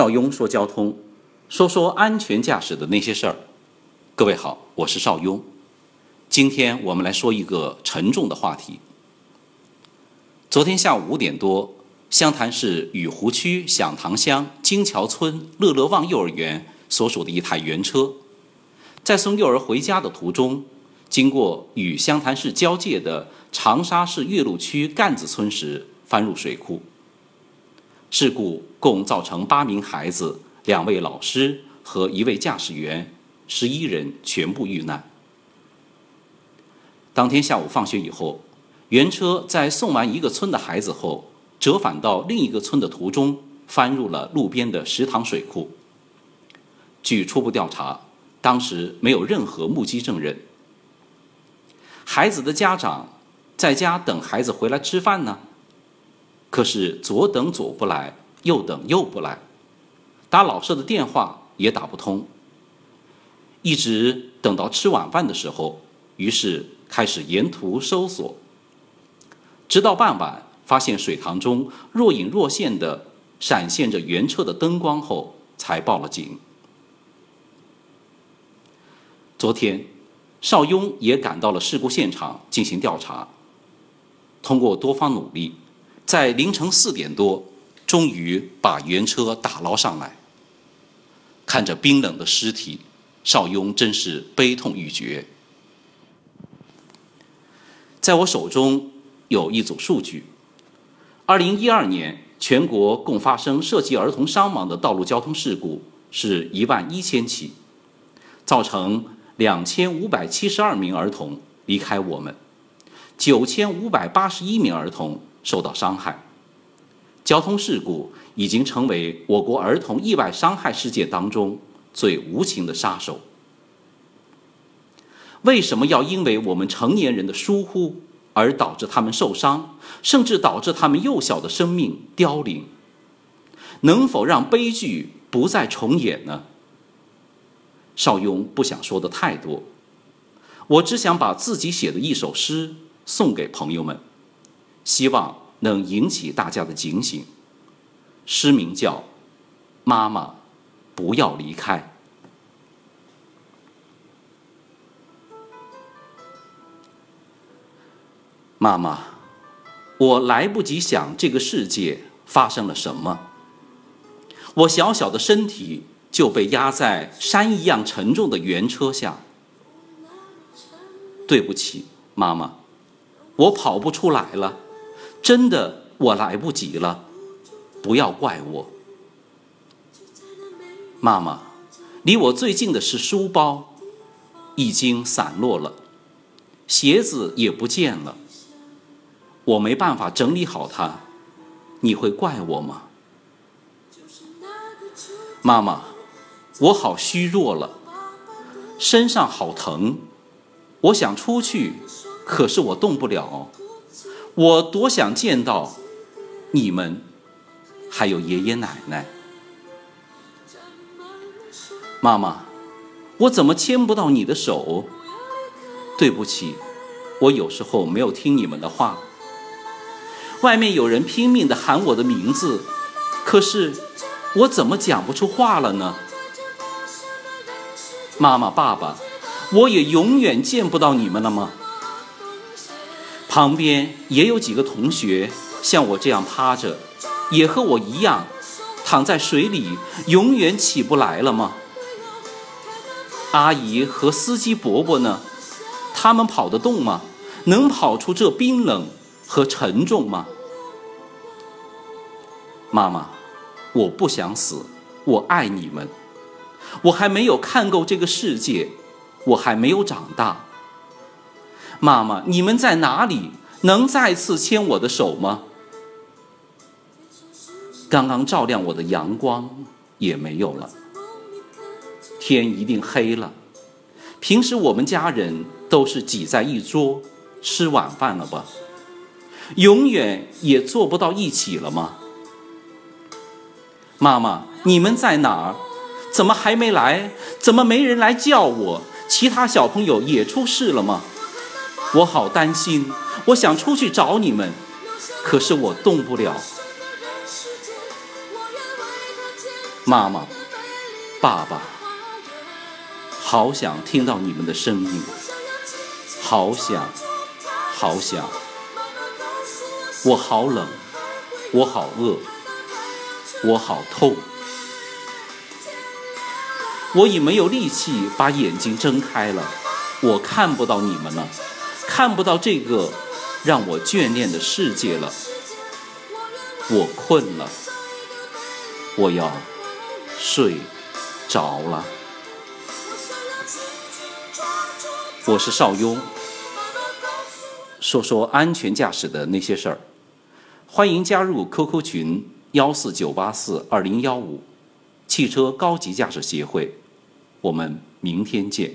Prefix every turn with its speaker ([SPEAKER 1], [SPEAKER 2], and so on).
[SPEAKER 1] 邵雍说交通，说说安全驾驶的那些事儿。各位好，我是邵雍。今天我们来说一个沉重的话题。昨天下午五点多，湘潭市雨湖区响塘乡金桥村乐乐旺幼儿园所属的一台原车，在送幼儿回家的途中，经过与湘潭市交界的长沙市岳麓区干子村时，翻入水库。事故共造成八名孩子、两位老师和一位驾驶员，十一人全部遇难。当天下午放学以后，原车在送完一个村的孩子后，折返到另一个村的途中，翻入了路边的石塘水库。据初步调查，当时没有任何目击证人。孩子的家长在家等孩子回来吃饭呢。可是左等左不来，右等右不来，打老师的电话也打不通。一直等到吃晚饭的时候，于是开始沿途搜索，直到傍晚发现水塘中若隐若现的闪现着原车的灯光后，才报了警。昨天，邵雍也赶到了事故现场进行调查，通过多方努力。在凌晨四点多，终于把原车打捞上来。看着冰冷的尸体，邵雍真是悲痛欲绝。在我手中有一组数据：二零一二年全国共发生涉及儿童伤亡的道路交通事故是一万一千起，造成两千五百七十二名儿童离开我们，九千五百八十一名儿童。受到伤害，交通事故已经成为我国儿童意外伤害事件当中最无情的杀手。为什么要因为我们成年人的疏忽而导致他们受伤，甚至导致他们幼小的生命凋零？能否让悲剧不再重演呢？邵雍不想说的太多，我只想把自己写的一首诗送给朋友们。希望能引起大家的警醒。诗名叫《妈妈，不要离开》。妈妈，我来不及想这个世界发生了什么，我小小的身体就被压在山一样沉重的原车下。对不起，妈妈，我跑不出来了。真的，我来不及了，不要怪我。妈妈，离我最近的是书包，已经散落了，鞋子也不见了，我没办法整理好它，你会怪我吗？妈妈，我好虚弱了，身上好疼，我想出去，可是我动不了。我多想见到你们，还有爷爷奶奶。妈妈，我怎么牵不到你的手？对不起，我有时候没有听你们的话。外面有人拼命的喊我的名字，可是我怎么讲不出话了呢？妈妈、爸爸，我也永远见不到你们了吗？旁边也有几个同学像我这样趴着，也和我一样躺在水里，永远起不来了吗？阿姨和司机伯伯呢？他们跑得动吗？能跑出这冰冷和沉重吗？妈妈，我不想死，我爱你们，我还没有看够这个世界，我还没有长大。妈妈，你们在哪里？能再次牵我的手吗？刚刚照亮我的阳光也没有了，天一定黑了。平时我们家人都是挤在一桌吃晚饭了吧？永远也做不到一起了吗？妈妈，你们在哪儿？怎么还没来？怎么没人来叫我？其他小朋友也出事了吗？我好担心，我想出去找你们，可是我动不了。妈妈、爸爸，好想听到你们的声音，好想，好想，我好冷，我好饿，我好痛，我已没有力气把眼睛睁开了，我看不到你们了，看不到这个让我眷恋的世界了，我困了，我要。睡着了，我是邵雍，说说安全驾驶的那些事儿。欢迎加入 QQ 群幺四九八四二零幺五，汽车高级驾驶协会。我们明天见。